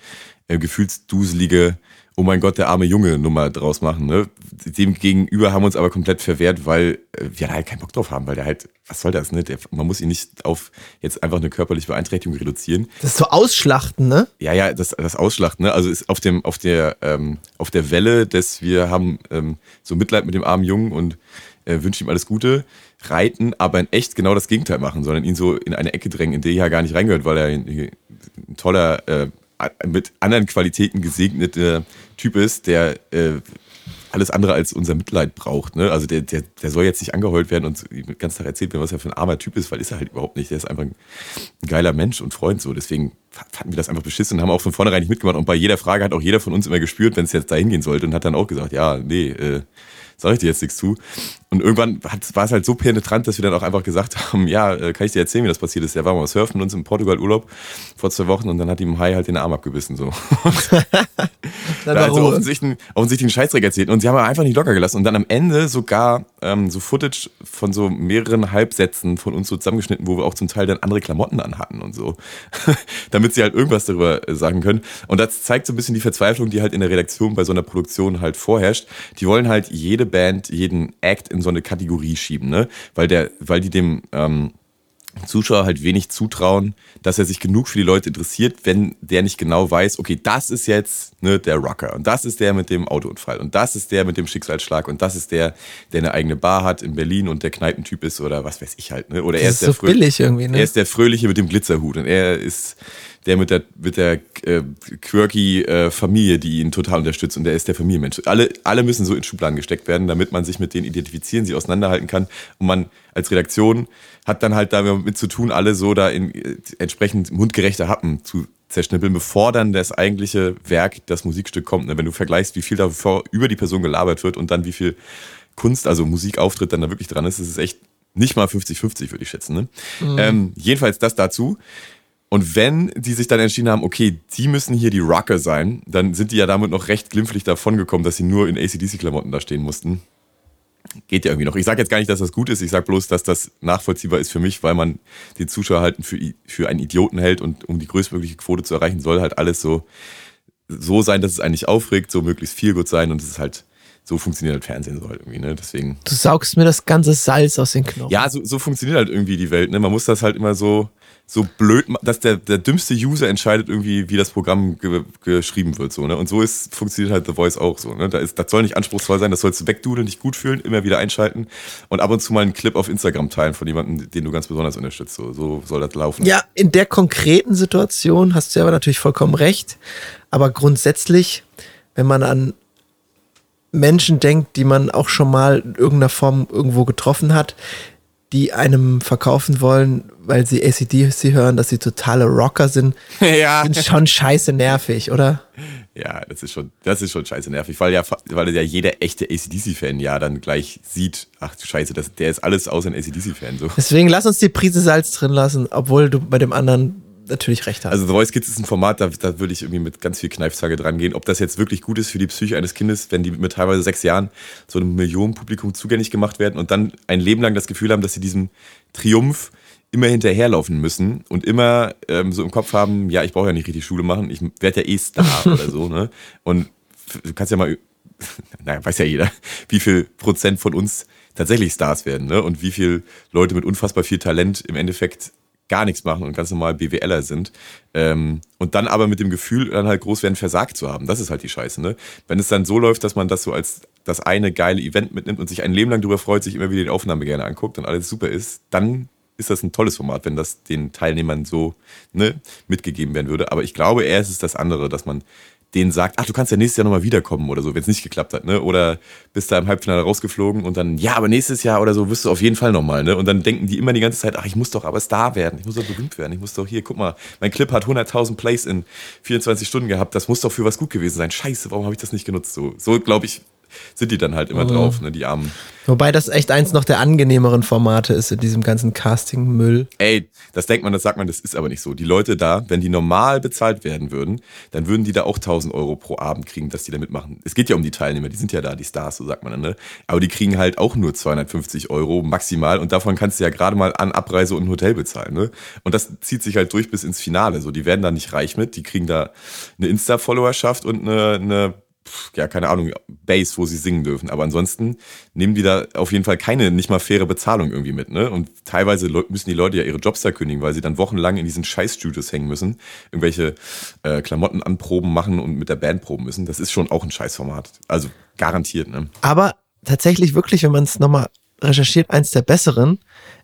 äh, gefühlsduselige oh mein Gott, der arme Junge Nummer draus machen. Ne? Dem gegenüber haben wir uns aber komplett verwehrt, weil äh, wir da halt keinen Bock drauf haben, weil der halt, was soll das, ne? Der, man muss ihn nicht auf jetzt einfach eine körperliche Beeinträchtigung reduzieren. Das ist so Ausschlachten, ne? Ja, ja, das, das Ausschlachten, ne? Also ist auf dem, auf der, ähm, auf der Welle, dass wir haben ähm, so Mitleid mit dem armen Jungen und äh, wünschen ihm alles Gute, reiten, aber in echt genau das Gegenteil machen, sondern ihn so in eine Ecke drängen, in die er ja gar nicht reingehört, weil er ein, ein toller äh, mit anderen Qualitäten gesegneter Typ ist, der äh, alles andere als unser Mitleid braucht. Ne? Also der, der, der soll jetzt nicht angeheult werden und den ganzen Tag erzählt werden, was er für ein armer Typ ist, weil ist er halt überhaupt nicht. Der ist einfach ein, geiler Mensch und Freund so. Deswegen fanden wir das einfach beschissen und haben auch von vornherein nicht mitgemacht. Und bei jeder Frage hat auch jeder von uns immer gespürt, wenn es jetzt dahin gehen sollte und hat dann auch gesagt, ja, nee, äh, sag ich dir jetzt nichts zu. Und irgendwann hat, war es halt so penetrant, dass wir dann auch einfach gesagt haben, ja, äh, kann ich dir erzählen, wie das passiert ist. Der war mal surfen mit uns im Portugal Urlaub vor zwei Wochen und dann hat ihm Hai halt den Arm abgebissen. So. da hat so offensichtlich, offensichtlich einen Scheißdreck erzählt. Und sie haben einfach nicht locker gelassen. Und dann am Ende sogar ähm, so Footage von so mehreren Halbsätzen von uns so zusammengeschnitten, wo wir auch zum Teil dann andere Klamotten anhatten und so. Damit sie halt irgendwas darüber äh, sagen können. Und das zeigt so ein bisschen die Verzweiflung, die halt in der Redaktion bei so einer Produktion halt vorherrscht. Die wollen halt jede Band, jeden Act in so eine Kategorie schieben, ne? Weil der, weil die dem ähm, Zuschauer halt wenig zutrauen, dass er sich genug für die Leute interessiert, wenn der nicht genau weiß, okay, das ist jetzt ne, der Rocker und das ist der mit dem Autounfall und das ist der mit dem Schicksalsschlag und das ist der, der eine eigene Bar hat in Berlin und der Kneipentyp ist oder was weiß ich halt. Ne? Oder das er ist, ist der so irgendwie, ne? Er ist der Fröhliche mit dem Glitzerhut und er ist der mit der, mit der äh, quirky äh, Familie, die ihn total unterstützt und der ist der Familienmensch. Alle, alle müssen so in Schubladen gesteckt werden, damit man sich mit denen identifizieren, sie auseinanderhalten kann und man als Redaktion hat dann halt damit zu tun, alle so da in äh, entsprechend mundgerechte Happen zu zerschnippeln, bevor dann das eigentliche Werk, das Musikstück kommt. Ne? Wenn du vergleichst, wie viel davor über die Person gelabert wird und dann wie viel Kunst, also Musikauftritt dann da wirklich dran ist, ist es echt nicht mal 50-50, würde ich schätzen. Ne? Mhm. Ähm, jedenfalls das dazu. Und wenn die sich dann entschieden haben, okay, die müssen hier die Rocker sein, dann sind die ja damit noch recht glimpflich davongekommen, dass sie nur in ACDC-Klamotten da stehen mussten. Geht ja irgendwie noch. Ich sage jetzt gar nicht, dass das gut ist. Ich sage bloß, dass das nachvollziehbar ist für mich, weil man den Zuschauer halt für, für einen Idioten hält und um die größtmögliche Quote zu erreichen, soll halt alles so, so sein, dass es eigentlich aufregt, so möglichst viel gut sein und es ist halt so funktioniert halt Fernsehen so halt irgendwie, ne? Deswegen. Du saugst mir das ganze Salz aus den Knochen. Ja, so, so funktioniert halt irgendwie die Welt, ne? Man muss das halt immer so, so blöd, dass der, der dümmste User entscheidet irgendwie, wie das Programm ge geschrieben wird, so, ne? Und so ist, funktioniert halt The Voice auch so, ne? Da ist, das soll nicht anspruchsvoll sein, das sollst du wegdudeln, dich gut fühlen, immer wieder einschalten und ab und zu mal einen Clip auf Instagram teilen von jemandem, den du ganz besonders unterstützt, so, so soll das laufen. Ja, in der konkreten Situation hast du aber natürlich vollkommen recht, aber grundsätzlich, wenn man an Menschen denkt, die man auch schon mal in irgendeiner Form irgendwo getroffen hat, die einem verkaufen wollen, weil sie ACDC hören, dass sie totale Rocker sind, ja. sind schon scheiße nervig, oder? Ja, das ist schon, das ist schon scheiße nervig, weil ja, weil ja jeder echte ACDC-Fan ja dann gleich sieht, ach du Scheiße, das, der ist alles außer ein ACDC-Fan. So. Deswegen lass uns die Prise Salz drin lassen, obwohl du bei dem anderen natürlich recht hast. Also The Voice Kids ist ein Format, da, da würde ich irgendwie mit ganz viel Kneifzange dran gehen. Ob das jetzt wirklich gut ist für die Psyche eines Kindes, wenn die mit teilweise sechs Jahren so einem Millionenpublikum zugänglich gemacht werden und dann ein Leben lang das Gefühl haben, dass sie diesem Triumph immer hinterherlaufen müssen und immer ähm, so im Kopf haben, ja, ich brauche ja nicht richtig Schule machen, ich werde ja eh Star oder so, ne? Und du kannst ja mal, naja, weiß ja jeder, wie viel Prozent von uns tatsächlich Stars werden, ne? Und wie viel Leute mit unfassbar viel Talent im Endeffekt gar nichts machen und ganz normal BWLer sind. Ähm, und dann aber mit dem Gefühl, dann halt groß werden, versagt zu haben. Das ist halt die Scheiße, ne? Wenn es dann so läuft, dass man das so als das eine geile Event mitnimmt und sich ein Leben lang darüber freut, sich immer wieder die Aufnahme gerne anguckt und alles super ist, dann ist das ein tolles Format, wenn das den Teilnehmern so ne, mitgegeben werden würde. Aber ich glaube, eher ist es das andere, dass man denen sagt, ach, du kannst ja nächstes Jahr nochmal wiederkommen oder so, wenn es nicht geklappt hat, ne? Oder bist da im Halbfinale rausgeflogen und dann, ja, aber nächstes Jahr oder so wirst du auf jeden Fall nochmal, ne? Und dann denken die immer die ganze Zeit, ach, ich muss doch aber Star werden, ich muss doch berühmt werden, ich muss doch hier, guck mal, mein Clip hat 100.000 Plays in 24 Stunden gehabt, das muss doch für was gut gewesen sein. Scheiße, warum habe ich das nicht genutzt? So, so glaube ich, sind die dann halt immer drauf, ne, die Armen. Wobei das echt eins noch der angenehmeren Formate ist in diesem ganzen Casting-Müll. Ey, das denkt man, das sagt man, das ist aber nicht so. Die Leute da, wenn die normal bezahlt werden würden, dann würden die da auch 1000 Euro pro Abend kriegen, dass die da mitmachen. Es geht ja um die Teilnehmer, die sind ja da, die Stars, so sagt man dann, ne? Aber die kriegen halt auch nur 250 Euro maximal und davon kannst du ja gerade mal an Abreise und ein Hotel bezahlen, ne? Und das zieht sich halt durch bis ins Finale. So, die werden da nicht reich mit, die kriegen da eine Insta-Followerschaft und eine, eine ja, keine Ahnung, Base, wo sie singen dürfen. Aber ansonsten nehmen die da auf jeden Fall keine, nicht mal faire Bezahlung irgendwie mit, ne? Und teilweise müssen die Leute ja ihre Jobs da kündigen, weil sie dann wochenlang in diesen Scheißstudios hängen müssen, irgendwelche äh, Klamotten anproben machen und mit der Band proben müssen. Das ist schon auch ein Scheißformat. Also garantiert, ne? Aber tatsächlich wirklich, wenn man es nochmal recherchiert, eins der besseren.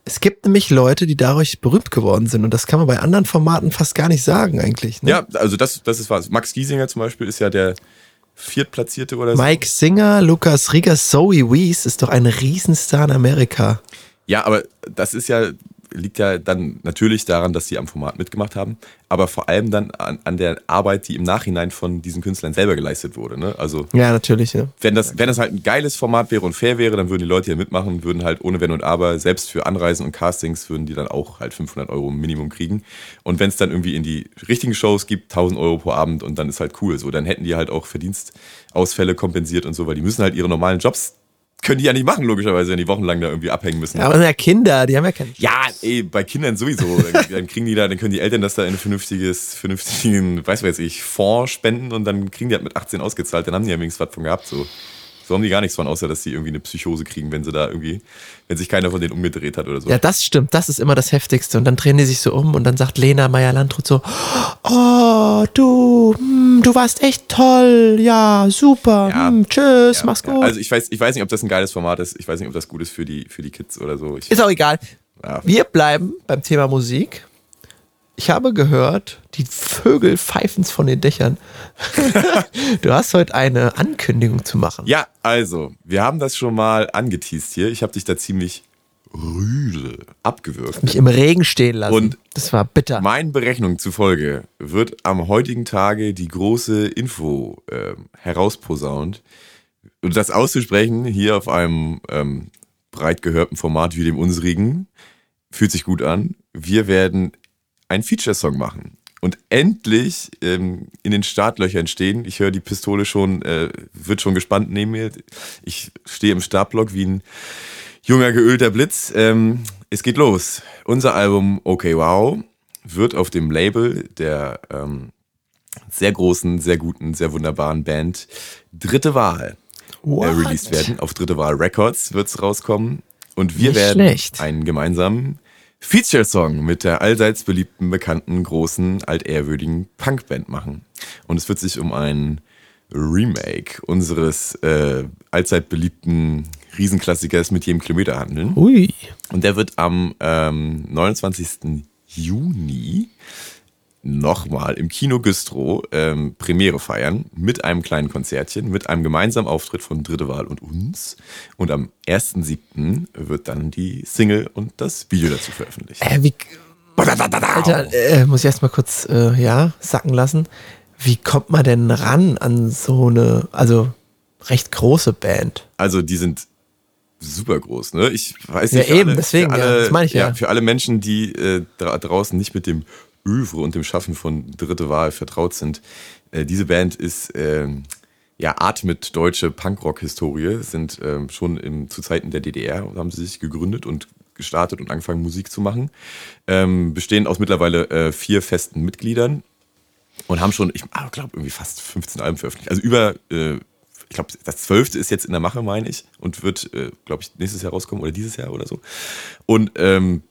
Es gibt nämlich Leute, die dadurch berühmt geworden sind. Und das kann man bei anderen Formaten fast gar nicht sagen, eigentlich. Ne? Ja, also das, das ist was. Max Giesinger zum Beispiel ist ja der Viertplatzierte oder so. Mike Singer, Lukas Rieger, Zoe Wees ist doch ein Riesenstar in Amerika. Ja, aber das ist ja, liegt ja dann natürlich daran, dass sie am Format mitgemacht haben, aber vor allem dann an, an der Arbeit, die im Nachhinein von diesen Künstlern selber geleistet wurde. Ne? Also Ja, natürlich. Ja. wenn das, wenn das halt ein geiles Format wäre und fair wäre, dann würden die Leute hier mitmachen würden halt ohne Wenn und Aber, selbst für Anreisen und Castings, würden die dann auch halt 500 Euro Minimum kriegen. Und wenn es dann irgendwie in die richtigen Shows gibt, 1000 Euro pro Abend und dann ist halt cool. So, dann hätten die halt auch Verdienstausfälle kompensiert und so, weil die müssen halt ihre normalen Jobs, können die ja nicht machen, logischerweise, wenn die wochenlang da irgendwie abhängen müssen. Ja, aber ja Kinder, die haben ja keinen. Ja, ey, bei Kindern sowieso. Dann, dann kriegen die da, dann können die Eltern das da in ein vernünftiges, vernünftigen, weiß weiß ich, Fonds spenden und dann kriegen die halt mit 18 ausgezahlt, dann haben die ja wenigstens was von gehabt. So. So haben die gar nichts von, außer dass die irgendwie eine Psychose kriegen, wenn sie da irgendwie, wenn sich keiner von denen umgedreht hat oder so. Ja, das stimmt. Das ist immer das Heftigste. Und dann drehen die sich so um und dann sagt Lena Meyer-Landrut so, oh, du, hm, du warst echt toll. Ja, super. Ja. Hm, tschüss, Ja, mach's ja. gut. Also ich weiß, ich weiß nicht, ob das ein geiles Format ist. Ich weiß nicht, ob das gut ist für die, für die Kids oder so. Ich, ist auch egal. Ja. Wir bleiben beim Thema Musik. Ich habe gehört, die Vögel pfeifen's von den Dächern. du hast heute eine Ankündigung zu machen. ja, also, wir haben das schon mal angeteased hier. Ich habe dich da ziemlich rüde abgewürgt. Mich im Regen stehen lassen. Und das war bitter. Meinen Berechnungen zufolge wird am heutigen Tage die große Info ähm, herausposaunt. Und das auszusprechen hier auf einem ähm, breit gehörten Format wie dem unsrigen, fühlt sich gut an. Wir werden einen Feature-Song machen. Und endlich ähm, in den Startlöchern stehen. Ich höre die Pistole schon, äh, wird schon gespannt neben mir. Ich stehe im Startblock wie ein junger geölter Blitz. Ähm, es geht los. Unser Album Okay Wow wird auf dem Label der ähm, sehr großen, sehr guten, sehr wunderbaren Band Dritte Wahl äh, released werden. Auf Dritte Wahl Records wird's rauskommen. Und wir Nicht werden schlecht. einen gemeinsamen Feature-Song mit der allseits beliebten, bekannten, großen, altehrwürdigen Punkband machen. Und es wird sich um ein Remake unseres äh, allzeit beliebten Riesenklassikers mit jedem Kilometer handeln. Ui. Und der wird am ähm, 29. Juni nochmal im Kino Güstrow ähm, Premiere feiern mit einem kleinen Konzertchen, mit einem gemeinsamen Auftritt von Dritte Wahl und uns. Und am 1.7. wird dann die Single und das Video dazu veröffentlicht. Äh, wie, Alter, äh, muss ich erst mal kurz, äh, ja, sacken lassen. Wie kommt man denn ran an so eine, also recht große Band? Also die sind super groß, ne? Ich weiß Ja, nicht. für eben, alle, deswegen, für ja, alle, das meine ich ja. Für alle Menschen, die äh, dra draußen nicht mit dem Övre und dem Schaffen von Dritte Wahl vertraut sind, äh, diese Band ist ähm, ja atmet deutsche Punkrock-Historie, sind ähm, schon im, zu Zeiten der DDR haben sie sich gegründet und gestartet und angefangen Musik zu machen. Ähm, bestehen aus mittlerweile äh, vier festen Mitgliedern und haben schon, ich glaube, irgendwie fast 15 Alben veröffentlicht. Also über, äh, ich glaube, das zwölfte ist jetzt in der Mache, meine ich, und wird, äh, glaube ich, nächstes Jahr rauskommen oder dieses Jahr oder so. Und ähm,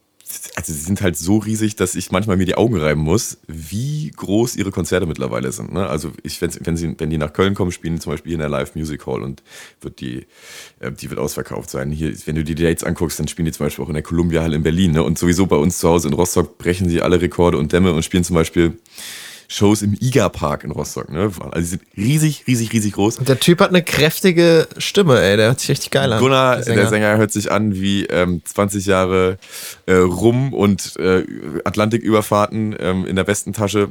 also sie sind halt so riesig, dass ich manchmal mir die Augen reiben muss, wie groß ihre Konzerte mittlerweile sind. Ne? Also ich, wenn, wenn, sie, wenn die nach Köln kommen, spielen zum Beispiel hier in der Live Music Hall und wird die, äh, die wird ausverkauft sein. Hier, wenn du die Dates anguckst, dann spielen die zum Beispiel auch in der Columbia Halle in Berlin. Ne? Und sowieso bei uns zu Hause in Rostock brechen sie alle Rekorde und Dämme und spielen zum Beispiel Shows im IGA-Park in Rostock. Ne? Also die sind riesig, riesig, riesig groß. Und der Typ hat eine kräftige Stimme, ey. Der hört sich richtig geil an. Gunnar, der der Sänger. Sänger, hört sich an wie ähm, 20 Jahre äh, Rum und äh, Atlantiküberfahrten ähm, in der Westentasche.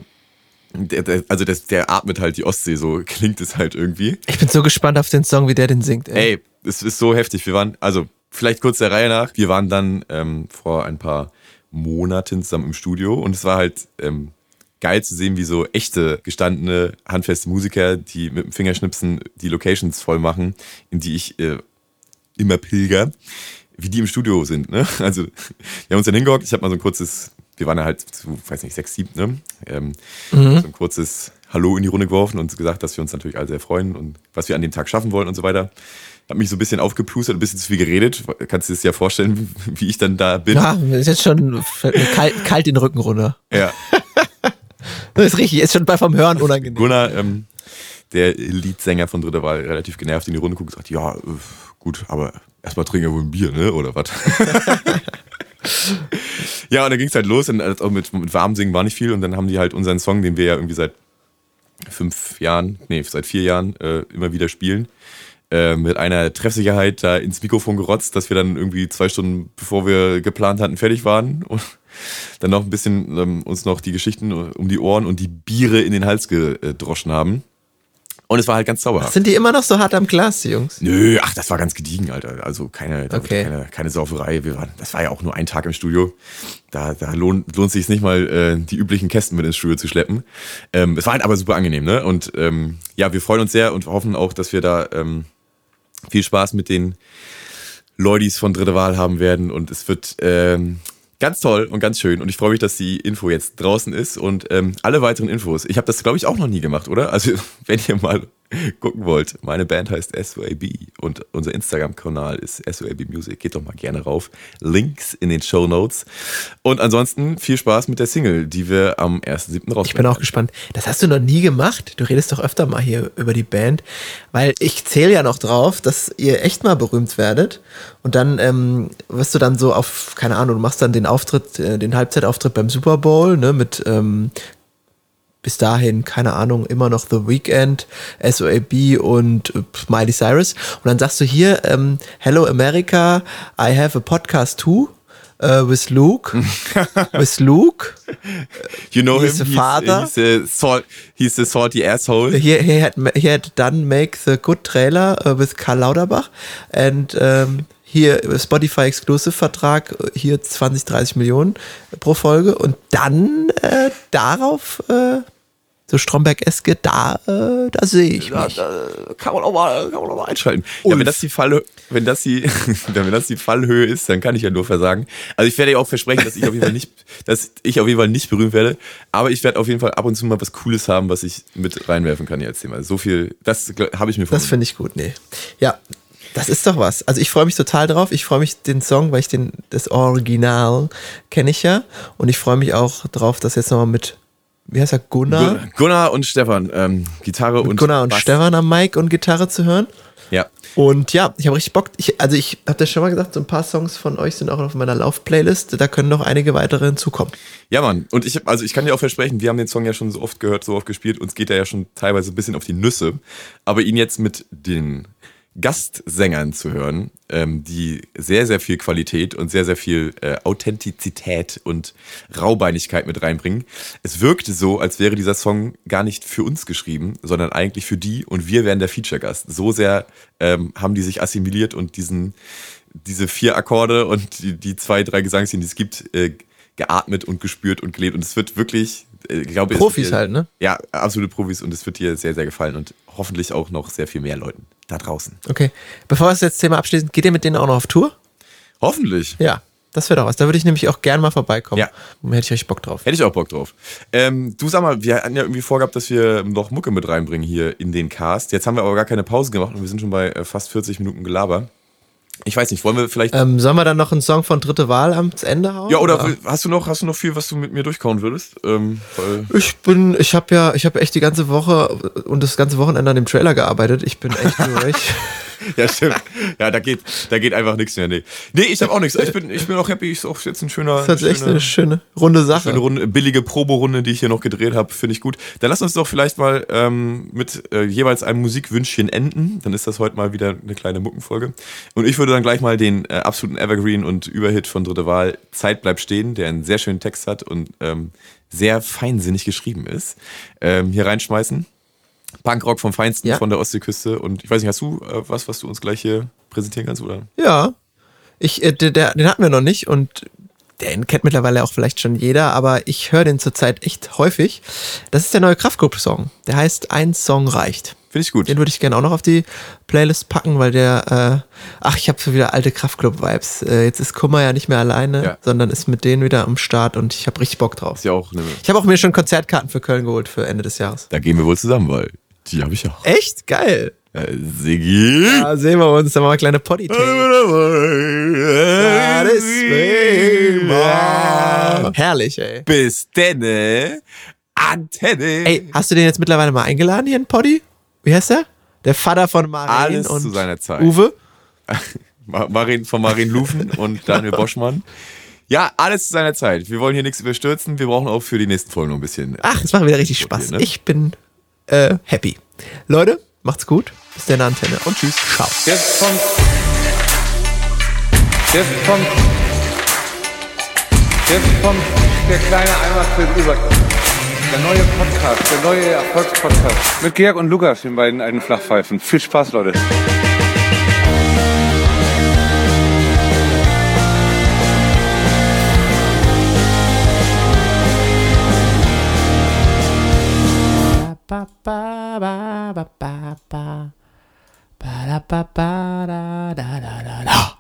Der, der, also das, der atmet halt die Ostsee, so klingt es halt irgendwie. Ich bin so gespannt auf den Song, wie der den singt, ey. Ey, es ist so heftig. Wir waren, also vielleicht kurz der Reihe nach, wir waren dann ähm, vor ein paar Monaten zusammen im Studio und es war halt ähm, geil zu sehen, wie so echte, gestandene, handfeste Musiker, die mit dem Fingerschnipsen die Locations voll machen, in die ich äh, immer pilger, wie die im Studio sind. Ne? Also wir haben uns dann hingehockt, ich habe mal so ein kurzes, wir waren ja halt zu, weiß nicht, sechs, sieben, ne? Ähm, So ein kurzes Hallo in die Runde geworfen und gesagt, dass wir uns natürlich alle sehr freuen und was wir an dem Tag schaffen wollen und so weiter. Hab mich so ein bisschen aufgeplustert, ein bisschen zu viel geredet. Kannst du dir das ja vorstellen, wie ich dann da bin? Ja, ist jetzt schon kalt, kalt den Rücken runter. Ja. Das ist richtig, ist schon bei vom Hören unangenehm. Gunnar, ähm, der Leadsänger von Dritte Wahl, relativ genervt in die Runde guckt und sagt, ja, äh, gut, aber erstmal trinken wir wohl ein Bier, ne? Oder was? ja, und dann ging's halt los und also mit, mit warm singen war nicht viel und dann haben die halt unseren Song, den wir ja irgendwie seit fünf Jahren, nee, seit vier Jahren äh, immer wieder spielen, äh, mit einer Treffsicherheit da ins Mikrofon gerotzt, dass wir dann irgendwie zwei Stunden, bevor wir geplant hatten, fertig waren und dann noch ein bisschen ähm, uns noch die Geschichten um die Ohren und die Biere in den Hals gedroschen haben. Und es war halt ganz sauber. Sind die immer noch so hart am Glas, die Jungs? Nö, ach, das war ganz gediegen, Alter. Also keine, Okay. keine, keine Sauferei. Wir waren, das war ja auch nur ein Tag im Studio. Da, da lohnt, lohnt sich nicht mal, äh, die üblichen Kästen mit ins Studio zu schleppen. Ähm, es war halt aber super angenehm, ne? Und ähm, ja, wir freuen uns sehr und hoffen auch, dass wir da ähm, viel Spaß mit den Leudis von Dritte Wahl haben werden. Und es wird ähm, ganz toll und ganz schön. Und ich freue mich, dass die Info jetzt draußen ist. Und ähm, alle weiteren Infos. Ich habe das, glaube ich, auch noch nie gemacht, oder? Also, wenn ihr mal gucken wollt, meine Band heißt SOAB und unser Instagram-Kanal ist SOAB Music. Geht doch mal gerne rauf. Links in den Show Notes. Und ansonsten viel Spaß mit der Single, die wir am 1.7. raus. Ich bin auch gespannt. Das hast du noch nie gemacht. Du redest doch öfter mal hier über die Band, weil ich zähle ja noch drauf, dass ihr echt mal berühmt werdet. Und dann ähm, wirst du dann so auf, keine Ahnung, du machst dann den Auftritt, äh, den Halbzeitauftritt beim Super Bowl, ne, mit ähm, bis dahin, keine Ahnung, immer noch The Weeknd, SOAB und äh, Miley Cyrus. Und dann sagst du hier, ähm, Hello America, I have a podcast too. Uh, with Luke, with Luke, You know He's him. the father. He's, a salt, he's a salty asshole. he, he had he had done make the good trailer uh, with Karl Lauterbach and um, hier Spotify Exclusive Vertrag hier 20 30 Millionen pro Folge und dann äh, darauf äh, so Stromberg-eske da äh, da sehe ich Da, mich. da kann man auch mal, kann man auch mal einschalten. Ja, wenn das die Fall, wenn das die, wenn das die Fallhöhe ist, dann kann ich ja nur versagen. Also ich werde ja auch versprechen, dass ich auf jeden Fall nicht, dass ich auf jeden Fall nicht berühmt werde. Aber ich werde auf jeden Fall ab und zu mal was Cooles haben, was ich mit reinwerfen kann hier als Thema. So viel, das habe ich mir Das finde ich gut, nee. Ja, das ist doch was. Also ich freue mich total drauf. Ich freue mich den Song, weil ich den das Original kenne ich ja und ich freue mich auch drauf, dass jetzt nochmal mit wie heißt er Gunnar Gun- Gunnar und Stefan, ähm, Gitarre und Gunnar und Bass. Stefan am Mic und Gitarre zu hören. Ja. Und ja, ich habe richtig Bock. Ich, also ich habe das schon mal gesagt, so ein paar Songs von euch sind auch auf meiner Lauf-Playlist. Da können noch einige weitere hinzukommen. Ja, Mann. Und ich, hab- also ich kann dir auch versprechen, wir haben den Song ja schon so oft gehört, so oft gespielt. Uns geht er ja schon teilweise ein bisschen auf die Nüsse. Aber ihn jetzt mit den Gastsängern zu hören, ähm, die sehr, sehr viel Qualität und sehr, sehr viel äh, Authentizität und Raubeinigkeit mit reinbringen. Es wirkte so, als wäre dieser Song gar nicht für uns geschrieben, sondern eigentlich für die und wir wären der Feature-Gast. So sehr ähm, haben die sich assimiliert und diesen, diese vier Akkorde und die, die zwei, drei Gesangsszenen, die es gibt, äh, geatmet und gespürt und gelebt. Und es wird wirklich, äh, ich glaube, es Profis dir, halt, ne? Ja, absolute Profis und es wird dir sehr, sehr gefallen und hoffentlich auch noch sehr viel mehr Leuten da draußen. Okay. Bevor wir das Thema abschließen, geht ihr mit denen auch noch auf Tour? Hoffentlich. Ja, das wäre doch was. Da würde ich nämlich auch gern mal vorbeikommen. Ja. Und hätte ich richtig Bock drauf. Hätte ich auch Bock drauf. Ähm, du sag mal, wir hatten ja irgendwie vorgehabt, dass wir noch Mucke mit reinbringen hier in den Cast. Jetzt haben wir aber gar keine Pause gemacht und wir sind schon bei äh, fast 40 Minuten Gelaber. Ich weiß nicht, wollen wir vielleicht. Ähm, sollen wir dann noch einen Song von Dritte Wahl am Ende hauen? ja, oder hast du noch, hast du noch viel, was du mit mir durchkauen würdest? Ähm, Ich bin, ich habe ja, ich habe echt die ganze Woche und das ganze Wochenende an dem Trailer gearbeitet. Ich bin echt durch. Ja, stimmt. Ja, da geht, da geht einfach nichts mehr. Nee, nee ich habe auch nichts. Ich bin, ich bin auch happy. Ist auch jetzt ein schöner. Das ist echt schöner- eine schöne runde Sache. Schöne Runde, billige Proberunde, die ich hier noch gedreht habe, finde ich gut. Dann lass uns doch vielleicht mal ähm, mit äh, jeweils einem Musikwünschchen enden. Dann ist das heute mal wieder eine kleine Muckenfolge. Und ich würde dann gleich mal den äh, absoluten Evergreen und Überhit von Dritte Wahl Zeit bleibt stehen, der einen sehr schönen Text hat und ähm, sehr feinsinnig geschrieben ist, ähm, hier reinschmeißen. Punkrock vom Feinsten Ja. von der Ostseeküste. Und ich weiß nicht, hast du äh, was, was du uns gleich hier präsentieren kannst? Oder? Ja. Ich, äh, der, der, den hatten wir noch nicht und den kennt mittlerweile auch vielleicht schon jeder, aber ich höre den zurzeit echt häufig. Das ist der neue Kraftklub-Song. Der heißt Ein Song reicht. Finde ich gut. Den würde ich gerne auch noch auf die Playlist packen, weil der, äh, ach, ich habe so wieder alte Kraftclub-Vibes. Äh, jetzt ist Kummer ja nicht mehr alleine, Ja. sondern ist mit denen wieder am Start und ich habe richtig Bock drauf. Ist ja auch eine, Ich habe auch mir schon Konzertkarten für Köln geholt für Ende des Jahres. da gehen wir wohl zusammen, weil die habe ich auch. Echt? Geil. Äh, Siggi. Da sehen wir uns, dann machen wir eine kleine potty Herrlich, ey. Bis denne. Antenne. Ey, hast du den jetzt mittlerweile mal eingeladen hier in Poddy? Wie heißt der? Der Vater von Maren Alles und zu seiner Zeit. Uwe? Ma- Marin, von Marin Lufen und Daniel Boschmann. Ja, alles zu seiner Zeit. Wir wollen hier nichts überstürzen. Wir brauchen auch für die nächsten Folgen noch ein bisschen. Ach, es macht wieder richtig Spaß. ne? Ich bin äh, happy. Leute, macht's gut. Bis der Antenne und tschüss. Ciao. Jetzt kommt. Jetzt kommt. Jetzt kommt der kleine Eimerfilm über. Der neue Podcast, der neue Erfolgspodcast. Mit Georg und Lukas, den beiden alten Flachpfeifen. Viel Spaß, Leute. ba ba ba da da da da da